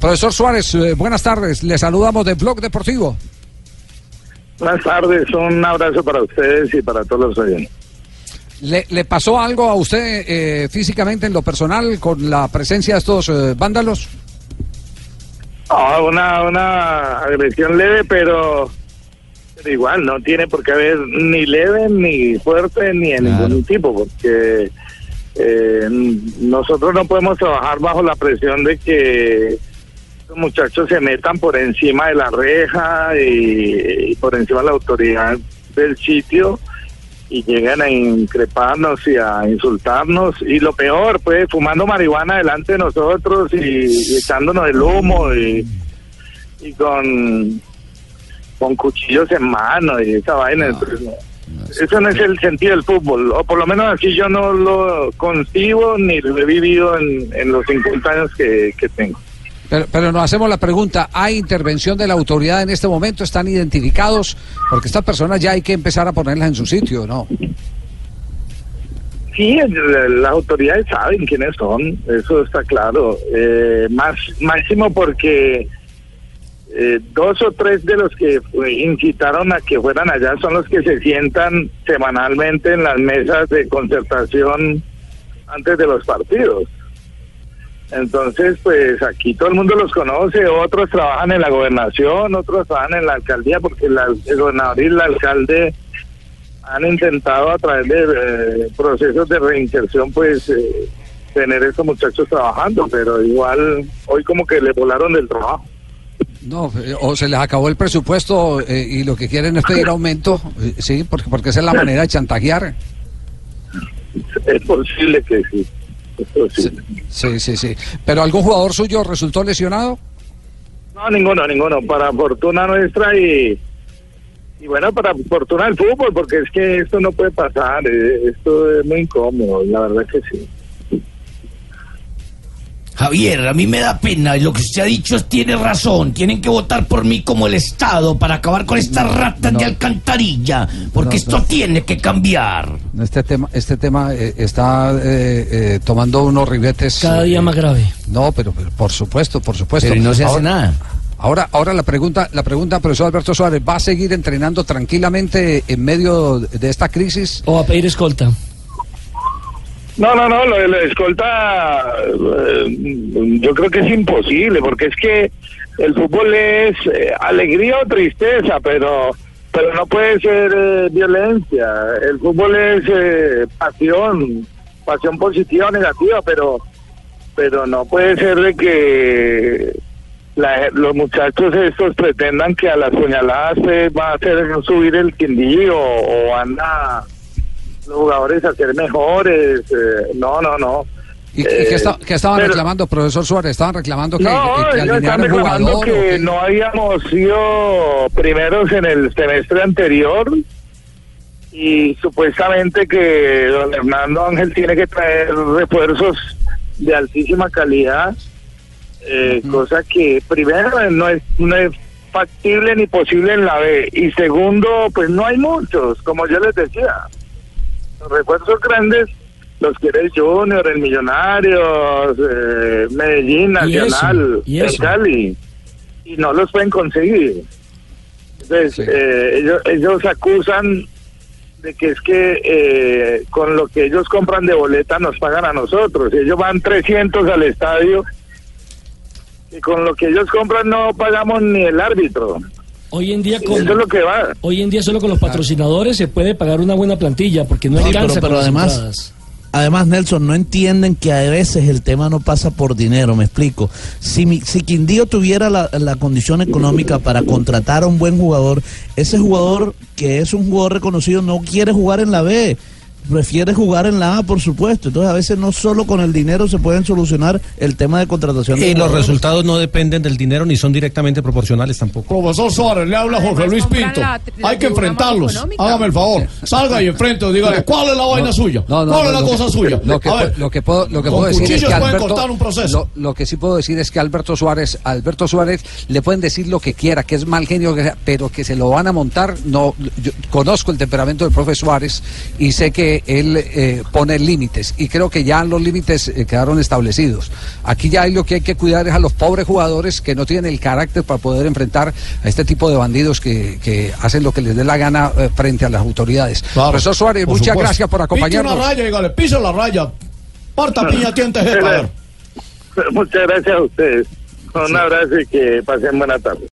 Profesor Suárez, eh, buenas tardes. Le saludamos de Blog Deportivo. Buenas tardes, un abrazo para ustedes y para todos los oyentes. ¿Le, le pasó algo a usted eh, físicamente en lo personal con la presencia de estos eh, vándalos? Ah, una, una agresión leve, pero, pero igual no tiene por qué haber ni leve, ni fuerte, ni en ningún tipo, porque eh, nosotros no podemos trabajar bajo la presión de que los muchachos se metan por encima de la reja y, y por encima de la autoridad del sitio y llegan a increparnos y a insultarnos. Y lo peor pues fumando marihuana delante de nosotros y, y echándonos el humo y, y con con cuchillos en mano y esa vaina. No, eso no es el sentido del fútbol o por lo menos así yo no lo concibo ni lo he vivido en, en los 50 años que, que tengo Pero, pero nos hacemos la pregunta, ¿hay intervención de la autoridad en este momento? ¿Están identificados? Porque estas personas ya hay que empezar a ponerlas en su sitio, ¿no? Sí, las autoridades saben quiénes son, eso está claro. Eh, más máximo porque eh, dos o tres de los que incitaron a que fueran allá son los que se sientan semanalmente en las mesas de concertación antes de los partidos. Entonces, pues aquí todo el mundo los conoce, otros trabajan en la gobernación, otros trabajan en la alcaldía, porque la- el gobernador y el alcalde han intentado a través de eh, procesos de reinserción, pues, eh, tener estos muchachos trabajando, pero igual hoy como que le volaron del trabajo. No, eh, o se les acabó el presupuesto eh, y lo que quieren es pedir aumento, sí, porque, porque esa es la manera de chantajear. Es posible que sí. Es. Sí, sí, sí. ¿Pero algún jugador suyo resultó lesionado? No, ninguno, ninguno. Para fortuna nuestra y, y bueno, para fortuna del fútbol, porque es que esto no puede pasar. eh, Esto es muy incómodo, la verdad que sí. Javier, a mí me da pena y lo que usted ha dicho es- tiene razón. Tienen que votar por mí como el Estado para acabar con estas ratas de alcantarilla, porque No, esto no. tiene que cambiar. Este tema, este tema eh, está eh, eh, tomando unos ribetes. Cada día eh, más grave. No, pero, pero por supuesto, por supuesto. Pero no se hace Ahora- nada. Ahora, ahora la pregunta, la pregunta, profesor Alberto Suárez, ¿va a seguir entrenando tranquilamente en medio de esta crisis? O a pedir escolta. No, no, no, lo de la escolta eh, yo creo que es imposible, porque es que el fútbol es eh, alegría o tristeza, pero pero no puede ser eh, violencia. El fútbol es pasión, pasión positiva o negativa, pero pero no puede ser de que la- los muchachos estos pretendan que a las puñaladas va a hacer subir el quindío o van a jugadores a ser mejores. eh, no, no, no. ¿Y, y Eh, qué, esta- qué estaban pero- reclamando, profesor Suárez? ¿Estaban reclamando que, jugador? no habíamos sido primeros en el semestre anterior y supuestamente que don Hernando Ángel tiene que traer refuerzos de altísima calidad, eh, cosa que primero no es, no es factible ni posible en la B y segundo pues no hay muchos, como yo les decía. Los refuerzos grandes los quiere el Junior, el Millonarios, eh, Medellín, Y eso, Nacional, el. Cali, y no los pueden conseguir. Entonces, Sí. eh, ellos, ellos acusan de que es que eh, con lo que ellos compran de boleta nos pagan a nosotros. Ellos van 300 al estadio y con lo que ellos compran no pagamos ni el árbitro. Hoy en día con Eso es lo que va. hoy en día solo con los patrocinadores se puede pagar una buena plantilla porque no Sí, alcanza pero- pero con además- entradas. Además, Nelson, no entienden que a veces el tema no pasa por dinero, me explico. Si, mi- si Quindío tuviera la, la condición económica para contratar a un buen jugador, ese jugador que es un jugador reconocido no quiere jugar en la B. prefiere jugar en la A, por supuesto. Entonces, a veces no solo con el dinero se pueden solucionar el tema de contratación. de Y los resultados no dependen del dinero ni son directamente proporcionales tampoco. Profesor Suárez, le habla Jorge Luis Pinto. Hay que enfrentarlos. Hágame el favor. Salga y enfrente, dígale, ¿cuál es la vaina suya? No, no, ¿Cuál no, es la lo cosa que- suya? Lo que, A pu- ver, lo que puedo, lo que puedo decir es que pueden Alberto, cortar un proceso. Lo, lo que sí puedo decir es que Alberto Suárez, Alberto Suárez le pueden decir lo que quiera, que es mal genio, que sea, pero que se lo van a montar. No, yo conozco el temperamento del profe Suárez y sé que él eh, pone límites y creo que ya los límites eh, quedaron establecidos. Aquí ya hay lo que hay que cuidar es a los pobres jugadores que no tienen el carácter para poder enfrentar a este tipo de bandidos que, que hacen lo que les dé la gana eh, frente a las autoridades. Claro, Profesor Suárez, muchas supuesto. gracias por acompañarnos. una raya, dígale, pise la raya. Parta piña, tiente jeta, a ver. Muchas gracias a ustedes. Un abrazo y que pasen buena tarde.